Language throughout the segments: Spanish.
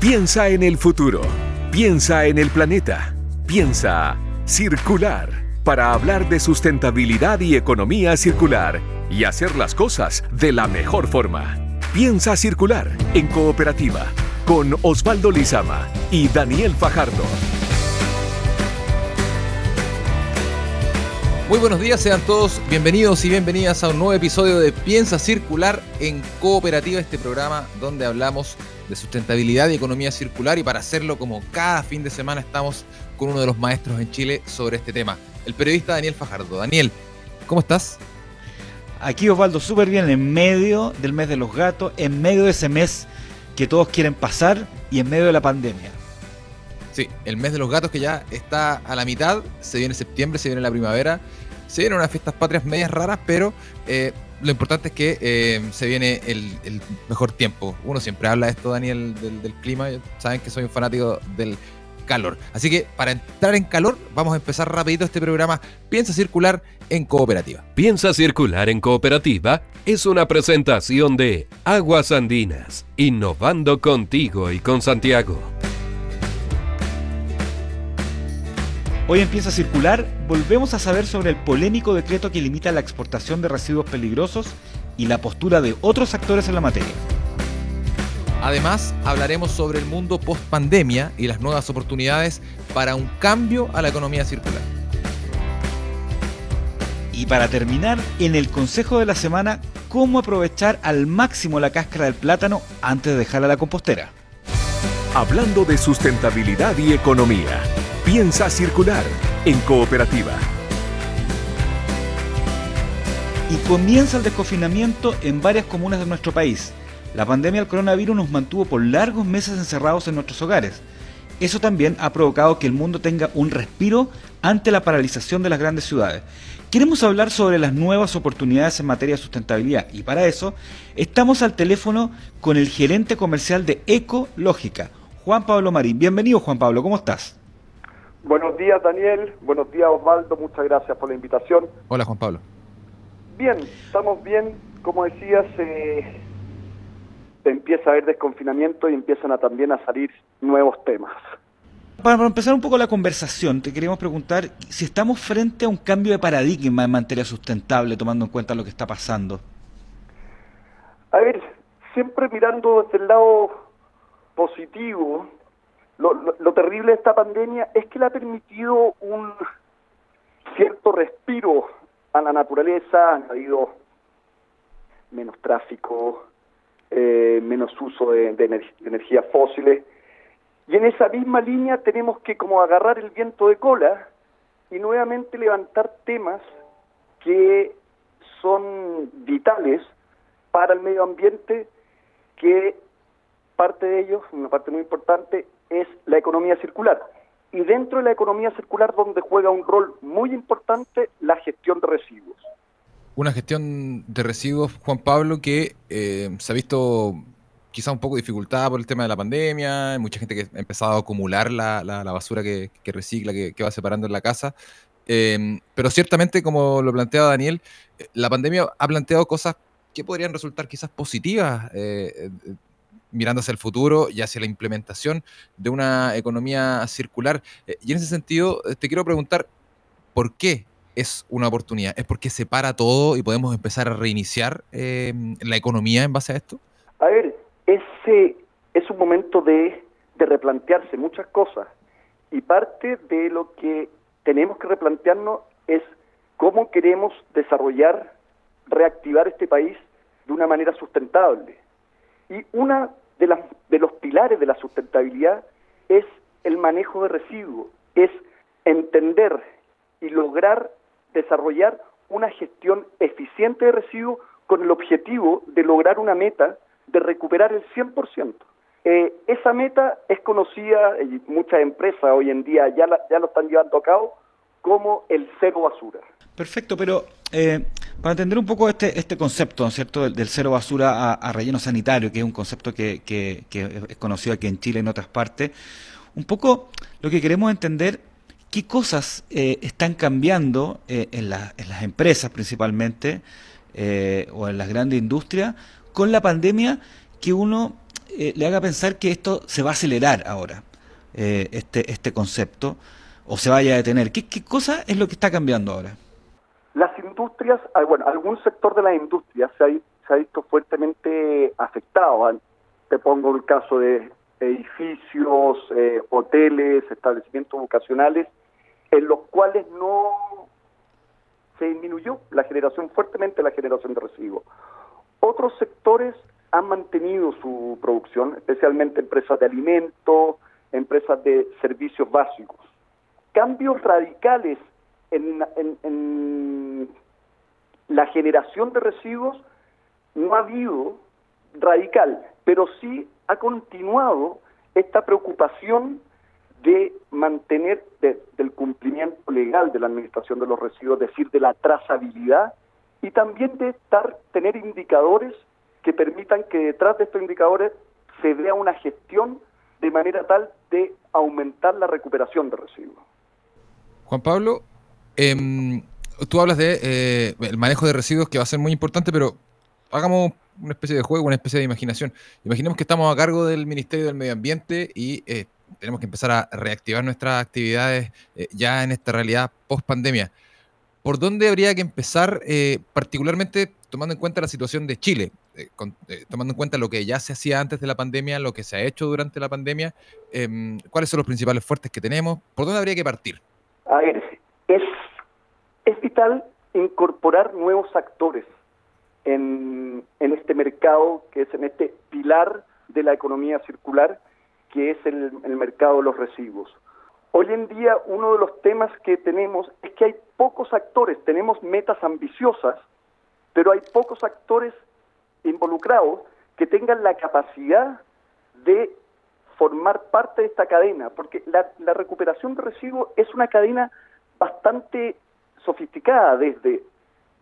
Piensa en el futuro. Piensa en el planeta. Piensa circular para hablar de sustentabilidad y economía circular y hacer las cosas de la mejor forma. Piensa circular en cooperativa con Osvaldo Lizama y Daniel Fajardo. Muy buenos días, sean todos bienvenidos y bienvenidas a un nuevo episodio de Piensa Circular en Cooperativa, este programa donde hablamos de sustentabilidad y economía circular y para hacerlo como cada fin de semana estamos con uno de los maestros en Chile sobre este tema, el periodista Daniel Fajardo. Daniel, ¿cómo estás? Aquí Osvaldo, súper bien, en medio del mes de los gatos, en medio de ese mes que todos quieren pasar y en medio de la pandemia. Sí, el mes de los gatos que ya está a la mitad, se viene septiembre, se viene la primavera, se vienen unas fiestas patrias medias raras, pero eh, lo importante es que eh, se viene el, mejor tiempo. Uno siempre habla de esto, Daniel, del, clima, saben que soy un fanático del calor. Así que para entrar en calor, vamos a empezar rapidito este programa Piensa Circular en Cooperativa. Piensa Circular en Cooperativa es una presentación de Aguas Andinas, innovando contigo y con Santiago. Hoy empieza a circular, volvemos a saber sobre el polémico decreto que limita la exportación de residuos peligrosos y la postura de otros actores en la materia. Además, hablaremos sobre el mundo post pandemia y las nuevas oportunidades para un cambio a la economía circular. Y para terminar, en el consejo de la semana, cómo aprovechar al máximo la cáscara del plátano antes de dejarla a la compostera. Hablando de sustentabilidad y economía. Piensa circular en cooperativa. Y comienza el desconfinamiento en varias comunas de nuestro país. La pandemia del coronavirus nos mantuvo por largos meses encerrados en nuestros hogares. Eso también ha provocado que el mundo tenga un respiro ante la paralización de las grandes ciudades. Queremos hablar sobre las nuevas oportunidades en materia de sustentabilidad y para eso estamos al teléfono con el gerente comercial de Ecológica, Juan Pablo Marín. Bienvenido Juan Pablo, ¿cómo estás? Buenos días, Daniel. Buenos días, Osvaldo. Muchas gracias por la invitación. Hola, Juan Pablo. Bien, estamos bien. Como decías, se empieza a haber desconfinamiento y empiezan a también a salir nuevos temas. Para empezar un poco la conversación, te queríamos preguntar si estamos frente a un cambio de paradigma en materia sustentable, tomando en cuenta lo que está pasando. A ver, siempre mirando desde el lado positivo, lo, terrible de esta pandemia es que le ha permitido un cierto respiro a la naturaleza, ha habido menos tráfico, eh, menos uso de, energías fósiles, y en esa misma línea tenemos que como agarrar el viento de cola y nuevamente levantar temas que son vitales para el medio ambiente, que parte de ellos, una parte muy importante, es la economía circular. Y dentro de la economía circular donde juega un rol muy importante la gestión de residuos. Una gestión de residuos, Juan Pablo, que eh, se ha visto quizá un poco dificultada por el tema de la pandemia, hay mucha gente que ha empezado a acumular la, basura que, recicla, que, va separando en la casa. Em, pero ciertamente, como lo planteaba Daniel, eh, la pandemia ha planteado cosas que podrían resultar quizás positivas eh, mirando hacia el futuro y hacia la implementación de una economía circular. Eh, y en ese sentido, eh, te quiero preguntar, ¿por qué es una oportunidad? ¿Es porque se para todo y podemos empezar a reiniciar eh, la economía en base a esto? A ver, ese es un momento de, de replantearse muchas cosas y parte de lo que tenemos que replantearnos es cómo queremos desarrollar, reactivar este país de una manera sustentable. Y una de, las, de los pilares de la sustentabilidad es el manejo de residuos, es entender y lograr desarrollar una gestión eficiente de residuos con el objetivo de lograr una meta de recuperar el 100%. Eh, esa meta es conocida, y muchas empresas hoy en día ya, ya lo están llevando a cabo, como el cero basura. Perfecto, pero eh, para entender un poco este, este concepto, ¿no cierto?, del, cero basura a, relleno sanitario, que es un concepto que, es conocido aquí en Chile y en otras partes, un poco lo que queremos entender, qué cosas eh, están cambiando eh, en, las empresas principalmente, o en las grandes industrias, con la pandemia, que uno eh, le haga pensar que esto se va a acelerar ahora, eh, este, este concepto, o se vaya a detener? ¿Qué, ¿Qué cosa es lo que está cambiando ahora? Las industrias, ah, bueno, algún sector de la industria se ha, visto fuertemente afectado. Te pongo el caso de edificios, eh, hoteles, establecimientos vocacionales, en los cuales no se disminuyó la generación, fuertemente la generación de residuos. Otros sectores han mantenido su producción, especialmente empresas de alimentos, empresas de servicios básicos. Cambios radicales en, en la generación de residuos no ha habido radical, pero sí ha continuado esta preocupación de mantener del cumplimiento legal de la administración de los residuos, es decir, de la trazabilidad y también de estar, tener indicadores que permitan que detrás de estos indicadores se vea una gestión de manera tal de aumentar la recuperación de residuos. Juan Pablo, em, tú hablas de eh, el manejo de residuos que va a ser muy importante, pero hagamos una especie de juego, una especie de imaginación. Imaginemos que estamos a cargo del Ministerio del Medio Ambiente y eh, tenemos que empezar a reactivar nuestras actividades eh, ya en esta realidad post pandemia. ¿Por dónde habría que empezar, eh, particularmente tomando en cuenta la situación de Chile, tomando en cuenta lo que ya se hacía antes de la pandemia, lo que se ha hecho durante la pandemia? Em, ¿Cuáles son los principales fuertes que tenemos? ¿Por dónde habría que partir? A ver, es, es vital incorporar nuevos actores en, este mercado, que es en este pilar de la economía circular, que es el, el mercado de los residuos. Hoy en día uno de los temas que tenemos es que hay pocos actores, tenemos metas ambiciosas, pero hay pocos actores involucrados que tengan la capacidad de formar parte de esta cadena, porque la, la recuperación de residuos es una cadena bastante sofisticada, desde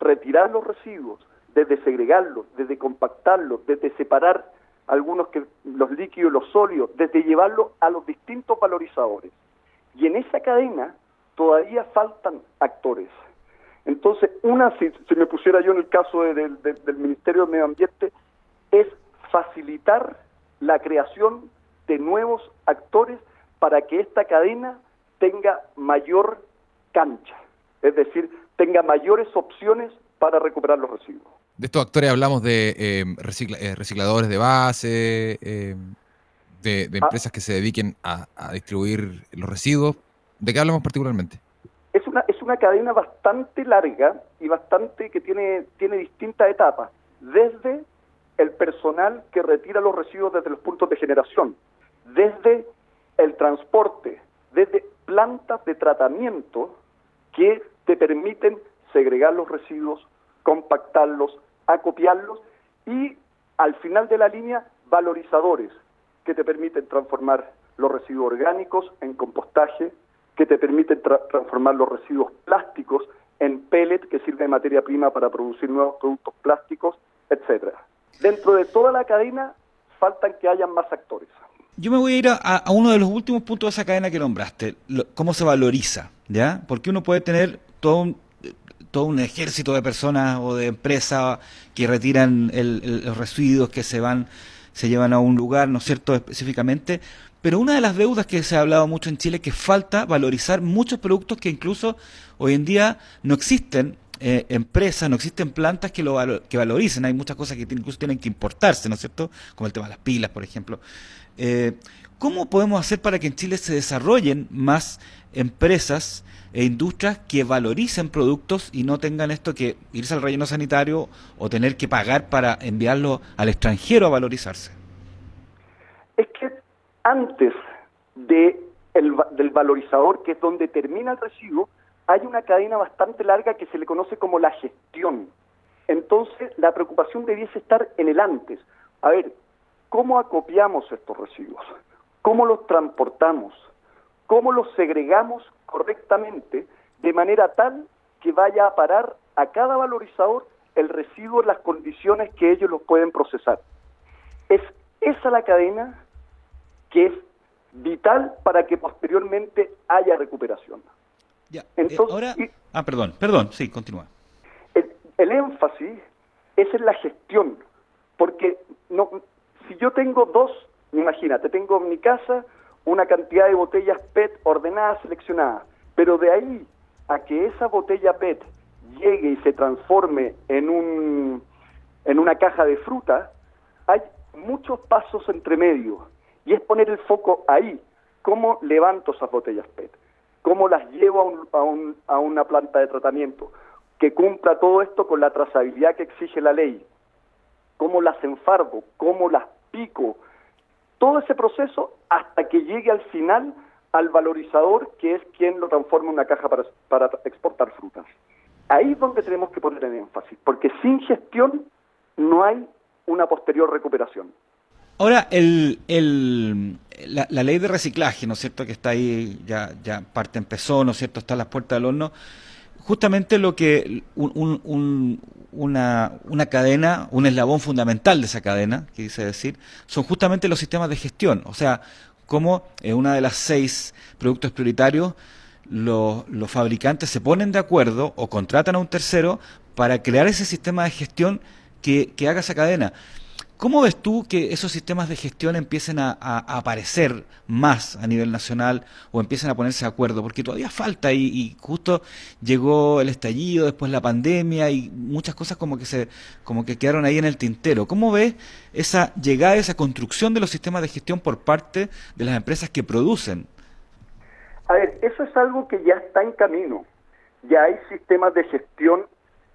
retirar los residuos, desde segregarlos, desde compactarlos, desde separar algunos que los líquidos, los sólidos, desde llevarlos a los distintos valorizadores. Y en esa cadena todavía faltan actores. Entonces, una, si, me pusiera yo en el caso del Ministerio de Medio Ambiente, es facilitar la creación de nuevos actores para que esta cadena tenga mayor cancha, es decir, tenga mayores opciones para recuperar los residuos de estos actores hablamos de eh, eh, recicladores de base, eh, de, ah. empresas que se dediquen a, distribuir los residuos. ¿De qué hablamos particularmente? Es una, es una cadena bastante larga y bastante que tiene, tiene distintas etapas. Desde el personal que retira los residuos desde los puntos de generación, desde el transporte, desde plantas de tratamiento que te permiten segregar los residuos, compactarlos, acopiarlos y al final de la línea valorizadores que te permiten transformar los residuos orgánicos en compostaje, que te permiten transformar los residuos plásticos en pellet que sirve de materia prima para producir nuevos productos plásticos, etcétera. Dentro de toda la cadena faltan que hayan más actores. Yo me voy a ir a, uno de los últimos puntos de esa cadena que nombraste, cómo se valoriza, ¿ya? Porque uno puede tener todo un, todo un ejército de personas o de empresas que retiran los residuos que se van, se llevan a un lugar, ¿no es cierto?, específicamente. Pero una de las deudas que se ha hablado mucho en Chile es que falta valorizar muchos productos que incluso hoy en día no existen eh, empresas, no existen plantas que lo que valoricen. Hay muchas cosas que incluso tienen que importarse, ¿no es cierto? Como el tema de las pilas, por ejemplo. Eh, ¿Cómo podemos hacer para que en Chile se desarrollen más empresas e industrias que valoricen productos y no tengan esto que irse al relleno sanitario o tener que pagar para enviarlo al extranjero a valorizarse? Es que antes de el, del valorizador, que es donde termina el residuo, hay una cadena bastante larga que se le conoce como la gestión. Entonces, la preocupación debiese estar en el antes. A ver, ¿cómo acopiamos estos residuos? ¿Cómo los transportamos? ¿Cómo los segregamos correctamente de manera tal que vaya a parar a cada valorizador el residuo en las condiciones que ellos los pueden procesar? Es esa la cadena que es vital para que posteriormente haya recuperación. Ya, eh, Entonces, ahora... Ah, perdón, perdón, sí, continúa. El, el énfasis es en la gestión, porque no, si yo tengo dos, imagínate, tengo en mi casa una cantidad de botellas PET ordenadas, seleccionadas, pero de ahí a que esa botella PET llegue y se transforme en, un, en una caja de fruta, hay muchos pasos entre medio y es poner el foco ahí, cómo levanto esas botellas PET, cómo las llevo a, un, a una planta de tratamiento, que cumpla todo esto con la trazabilidad que exige la ley, cómo las enfardo, cómo las todo ese proceso hasta que llegue al final al valorizador que es quien lo transforma en una caja para, exportar frutas. Ahí es donde tenemos que poner el énfasis, porque sin gestión no hay una posterior recuperación. Ahora, el, la, ley de reciclaje, ¿no es cierto?, que está ahí, ya parte empezó, ¿no es cierto?, está a las puertas del horno. Justamente lo que un, una, una cadena, un eslabón fundamental de esa cadena, que dice decir, son justamente los sistemas de gestión. O sea, como en una de las seis productos prioritarios, los, los fabricantes se ponen de acuerdo o contratan a un tercero para crear ese sistema de gestión que haga esa cadena. ¿Cómo ves tú que esos sistemas de gestión empiecen a, aparecer más a nivel nacional o empiecen a ponerse de acuerdo? Porque todavía falta y, justo llegó el estallido, después la pandemia y muchas cosas como que se como que quedaron ahí en el tintero. ¿Cómo ves esa llegada, esa construcción de los sistemas de gestión por parte de las empresas que producen? A ver, eso es algo que ya está en camino. Ya hay sistemas de gestión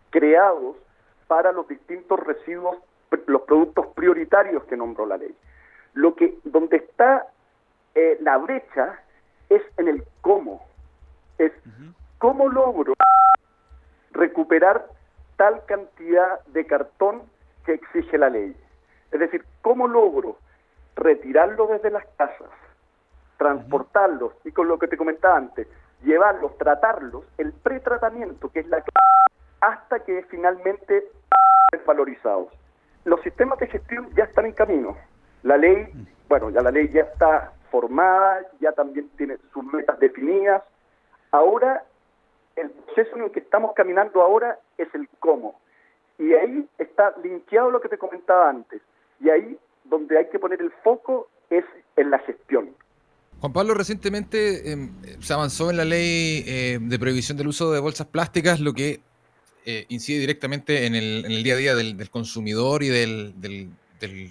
creados para los distintos residuos los productos prioritarios que nombró la ley. Lo que, donde está eh, la brecha es en el cómo. Es cómo logro recuperar tal cantidad de cartón que exige la ley. Es decir, cómo logro retirarlo desde las casas, transportarlos y con lo que te comentaba antes, llevarlos, tratarlos, el pretratamiento, que es la hasta que finalmente valorizados los sistemas de gestión ya están en camino. La ley, bueno, ya la ley ya está formada, ya también tiene sus metas definidas. Ahora, el proceso en el que estamos caminando ahora es el cómo. Y ahí está linkeado lo que te comentaba antes. Y ahí donde hay que poner el foco es en la gestión. Juan Pablo, recientemente em, se avanzó en la ley eh, de prohibición del uso de bolsas plásticas, lo que eh, incide directamente en el, día a día del, consumidor y del,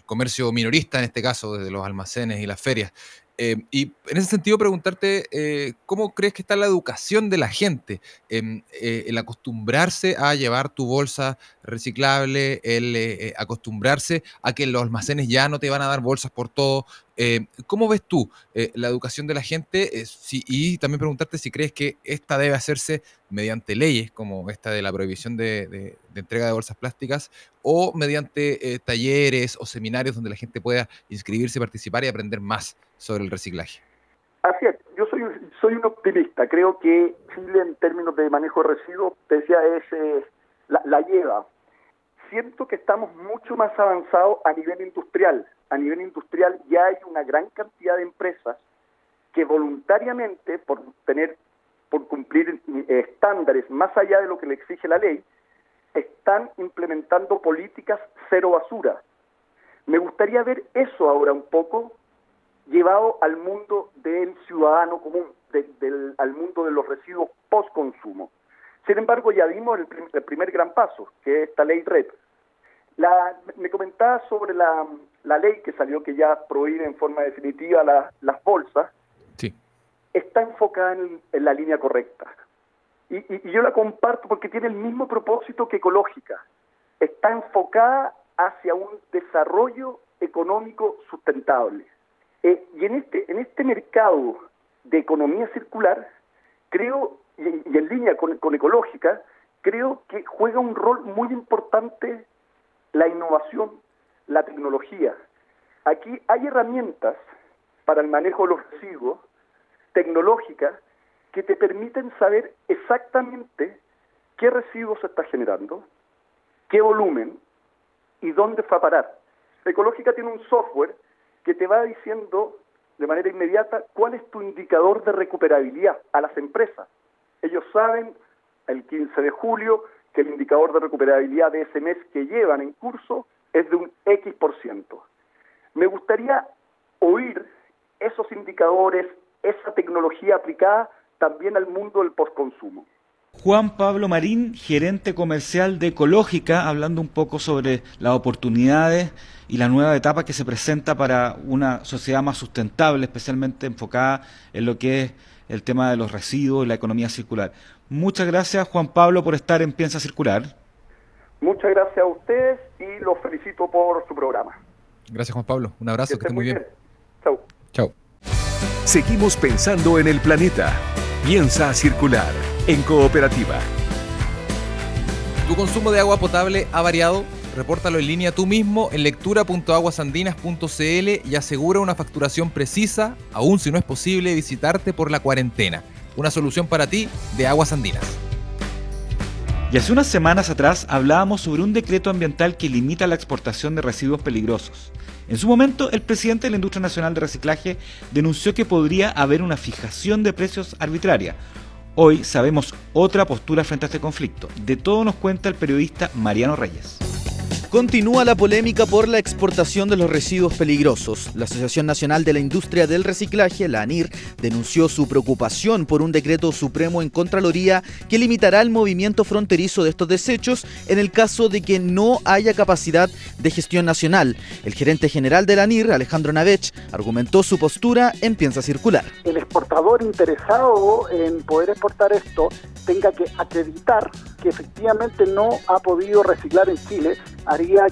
comercio minorista, en este caso, desde los almacenes y las ferias. Eh, y en ese sentido, preguntarte, eh, ¿cómo crees que está la educación de la gente? Em, eh, el acostumbrarse a llevar tu bolsa reciclable, el acostumbrarse a que los almacenes ya no te van a dar bolsas por todo. ¿Cómo ves tú la educación de la gente? y también preguntarte si crees que esta debe hacerse mediante leyes, como esta de la prohibición de entrega de bolsas plásticas, o mediante talleres o seminarios donde la gente pueda inscribirse, participar y aprender más sobre el reciclaje. Así es, yo soy, soy un optimista, creo que Chile en términos de manejo de residuos, decía, es, eh, la, lleva. Siento que estamos mucho más avanzados a nivel industrial. A nivel industrial ya hay una gran cantidad de empresas que voluntariamente, por tener, por cumplir eh, estándares más allá de lo que le exige la ley, están implementando políticas cero basura. Me gustaría ver eso ahora un poco llevado al mundo del ciudadano común, del, al mundo de los residuos post-consumo. Sin embargo, ya vimos el, primer gran paso, que es esta ley RED. La, me comentaba sobre la, la, ley que salió, que ya prohíbe en forma definitiva las bolsas. Sí. Está enfocada en, en la línea correcta. Y, y, y, yo la comparto porque tiene el mismo propósito que ecológica. Está enfocada hacia un desarrollo económico sustentable. Eh, y en este, en este mercado de economía circular, creo, y, en línea con, con ecológica, creo que juega un rol muy importante la innovación, la tecnología. Aquí hay herramientas para el manejo de los residuos tecnológicas que te permiten saber exactamente qué residuos se está generando, qué volumen y dónde fue a parar. Ecológica tiene un software que te va diciendo de manera inmediata cuál es tu indicador de recuperabilidad a las empresas. Ellos saben el 15 de julio que el indicador de recuperabilidad de ese mes que llevan en curso es de un X por ciento. Me gustaría oír esos indicadores, esa tecnología aplicada también al mundo del postconsumo. Juan Pablo Marín, gerente comercial de Ecológica, hablando un poco sobre las oportunidades y la nueva etapa que se presenta para una sociedad más sustentable, especialmente enfocada en lo que es el tema de los residuos y la economía circular. Muchas gracias, Juan Pablo, por estar en Piensa Circular. Muchas gracias a ustedes y los felicito por su programa. Gracias, Juan Pablo. Un abrazo, que, esté muy bien. Chau. Chau. Seguimos pensando en el planeta. Piensa circular en cooperativa. ¿Tu consumo de agua potable ha variado? Repórtalo en línea tú mismo en lectura.aguasandinas.cl y asegura una facturación precisa, aun si no es posible visitarte por la cuarentena. Una solución para ti de Aguas Andinas. Y hace unas semanas atrás hablábamos sobre un decreto ambiental que limita la exportación de residuos peligrosos. En su momento, el presidente de la Industria Nacional de Reciclaje denunció que podría haber una fijación de precios arbitraria. Hoy sabemos otra postura frente a este conflicto. De todo nos cuenta el periodista Mariano Reyes. Continúa la polémica por la exportación de los residuos peligrosos. La Asociación Nacional de la Industria del Reciclaje, la ANIR, denunció su preocupación por un decreto supremo en Contraloría que limitará el movimiento fronterizo de estos desechos en el caso de que no haya capacidad de gestión nacional. El gerente general de la ANIR, Alejandro Navech, argumentó su postura en Piensa Circular. El exportador interesado en poder exportar esto tenga que acreditar que efectivamente no ha podido reciclar en Chile,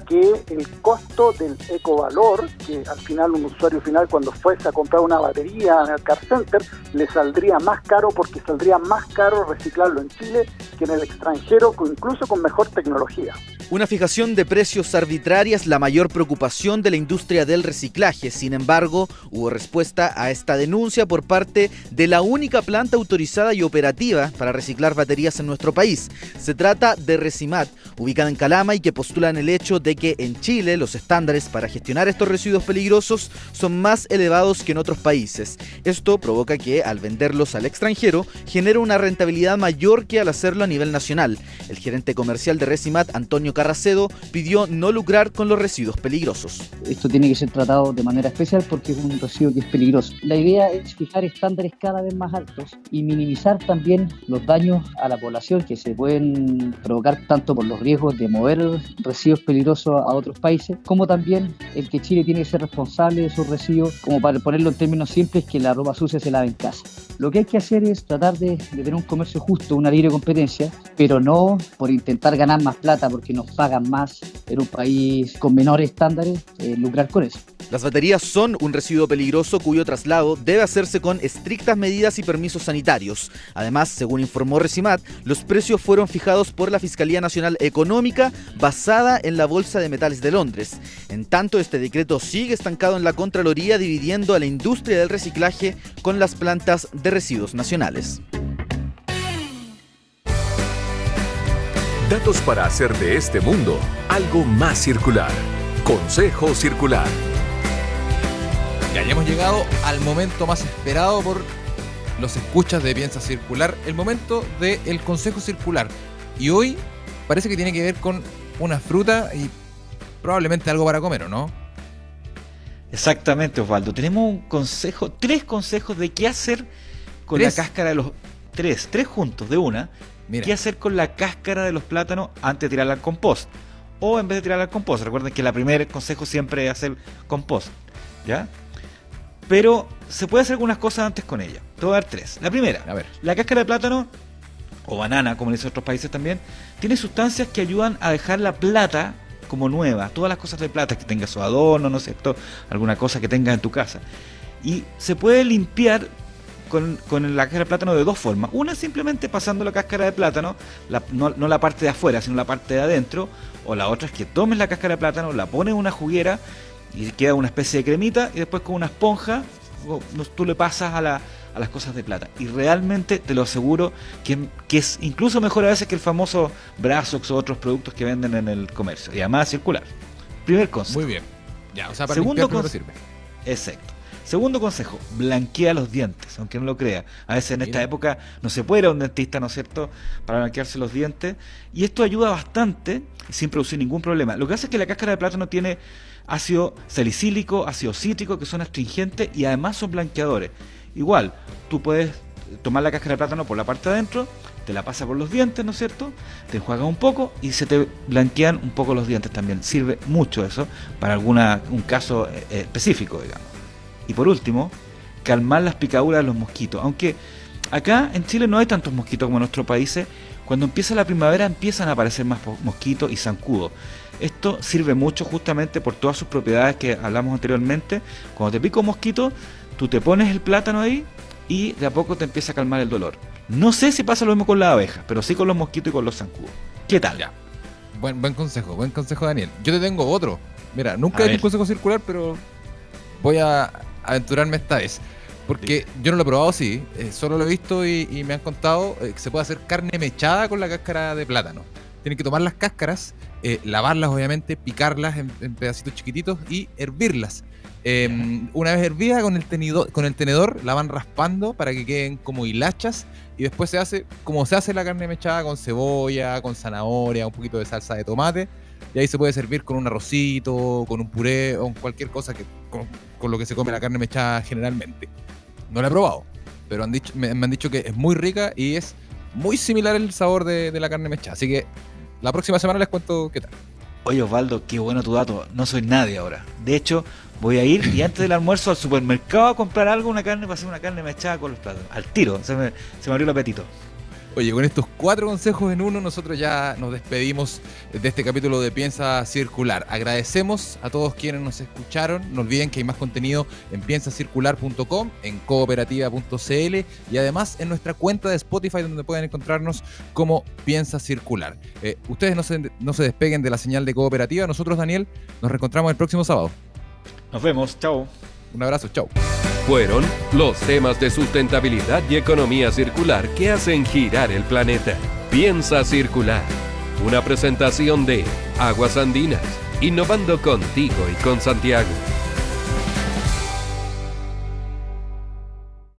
que el costo del ecovalor, que al final un usuario final cuando fuese a comprar una batería en el car center, le saldría más caro porque saldría más caro reciclarlo en Chile que en el extranjero, incluso con mejor tecnología. Una fijación de precios arbitraria es la mayor preocupación de la industria del reciclaje. Sin embargo, hubo respuesta a esta denuncia por parte de la única planta autorizada y operativa para reciclar baterías en nuestro país. Se trata de Recimat, ubicada en Calama y que postulan el hecho de que en Chile los estándares para gestionar estos residuos peligrosos son más elevados que en otros países. Esto provoca que al venderlos al extranjero genere una rentabilidad mayor que al hacerlo a nivel nacional. El gerente comercial de Recimat, Antonio Carracedo, pidió no lucrar con los residuos peligrosos. Esto tiene que ser tratado de manera especial porque es un residuo que es peligroso. La idea es fijar estándares cada vez más altos y minimizar también los daños a la población que se pueden provocar tanto por los riesgos de mover residuos peligrosos a otros países, como también el que Chile tiene que ser responsable de sus residuos, como para ponerlo en términos simples, que la ropa sucia se lave en casa. Lo que hay que hacer es tratar de, de tener un comercio justo, una libre competencia, pero no por intentar ganar más plata porque nos pagan más en un país con menores estándares, eh, lucrar con eso. Las baterías son un residuo peligroso cuyo traslado debe hacerse con estrictas medidas y permisos sanitarios. Además, según informó Recimat, los precios fueron fijados por la Fiscalía Nacional Económica basada en la Bolsa de Metales de Londres. En tanto, este decreto sigue estancado en la Contraloría dividiendo a la industria del reciclaje con las plantas de residuos nacionales. Datos para hacer de este mundo algo más circular. Consejo Circular. Ya, hemos llegado al momento más esperado por los escuchas de Piensa Circular, el momento del Consejo Circular. Y hoy parece que tiene que ver con una fruta y probablemente algo para comer, ¿o no? Exactamente, Osvaldo. Tenemos un consejo, tres consejos de qué hacer con ¿Tres? la cáscara de los. Tres, tres juntos de una. Mira, ¿Qué hacer con la cáscara de los plátanos antes de tirarla al compost? O en vez de tirarla al compost. Recuerden que el primer consejo siempre es hacer compost. ¿Ya? Pero se puede hacer algunas cosas antes con ella. Te voy a dar tres. La primera, a ver. la cáscara de plátano, o banana, como dicen otros países también, tiene sustancias que ayudan a dejar la plata como nueva. Todas las cosas de plata que tenga su adorno, ¿no es cierto? Alguna cosa que tengas en tu casa. Y se puede limpiar con, con la cáscara de plátano de dos formas. Una simplemente pasando la cáscara de plátano, no, no la parte de afuera, sino la parte de adentro. O la otra es que tomes la cáscara de plátano, la pones en una juguera y queda una especie de cremita y después con una esponja tú le pasas a, la- a las cosas de plata. Y realmente te lo aseguro que, que es incluso mejor a veces que el famoso Brazox o otros productos que venden en el comercio. Y además circular. Primer consejo. Muy bien. Ya, o sea, para Segundo limpiar primero cons- sirve. Exacto. Segundo consejo, blanquea los dientes, aunque no lo crea. A veces en esta época no se puede ir a un dentista, ¿no es cierto?, para blanquearse los dientes. Y esto ayuda bastante sin producir ningún problema. Lo que hace es que la cáscara de plátano tiene ácido salicílico, ácido cítrico, que son astringentes y además son blanqueadores. Igual, tú puedes tomar la cáscara de plátano por la parte de adentro, te la pasa por los dientes, ¿no es cierto? Te enjuagas un poco y se te blanquean un poco los dientes también. Sirve mucho eso para alguna, un caso eh, específico, digamos. Y por último, calmar las picaduras de los mosquitos. Aunque acá en Chile no hay tantos mosquitos como en nuestros países, cuando empieza la primavera empiezan a aparecer más mosquitos y zancudos. Esto sirve mucho justamente por todas sus propiedades que hablamos anteriormente. Cuando te pica un mosquito, tú te pones el plátano ahí y de a poco te empieza a calmar el dolor. No sé si pasa lo mismo con las abejas, pero sí con los mosquitos y con los zancudos. ¿Qué tal? Ya. Buen, buen consejo, buen consejo, Daniel. Yo te tengo otro. Mira, nunca he un consejo circular, pero voy a aventurarme esta vez. Porque yo no lo he probado, sí. Eh, solo lo he visto y, me han contado eh, que se puede hacer carne mechada con la cáscara de plátano. Tienen que tomar las cáscaras, eh, lavarlas obviamente, picarlas en, pedacitos chiquititos y hervirlas. Em, una vez hervidas con el, tenedor, con el tenedor, la van raspando para que queden como hilachas y después se hace como se hace la carne mechada con cebolla, con zanahoria, un poquito de salsa de tomate y ahí se puede servir con un arrocito, con un puré o con cualquier cosa que con, lo que se come la carne mechada generalmente. No la he probado, pero han dicho, me, han dicho que es muy rica y es muy similar el sabor de, la carne mechada. Así que la próxima semana les cuento qué tal. Oye Osvaldo, qué bueno tu dato. No soy nadie ahora. De hecho, voy a ir y antes del almuerzo al supermercado a comprar algo, una carne para hacer una carne mechada con los platos. Al tiro, se me, se me abrió el apetito. Oye, con estos cuatro consejos en uno, nosotros ya nos despedimos de este capítulo de Piensa Circular. Agradecemos a todos quienes nos escucharon. No olviden que hay más contenido en piensacircular.com, en cooperativa.cl y además en nuestra cuenta de Spotify donde pueden encontrarnos como Piensa Circular. Eh, ustedes no se, no se despeguen de la señal de cooperativa. Nosotros, Daniel, nos reencontramos el próximo sábado. Nos vemos. Chao. Un abrazo. Chao fueron los temas de sustentabilidad y economía circular que hacen girar el planeta. Piensa circular. Una presentación de Aguas Andinas, innovando contigo y con Santiago.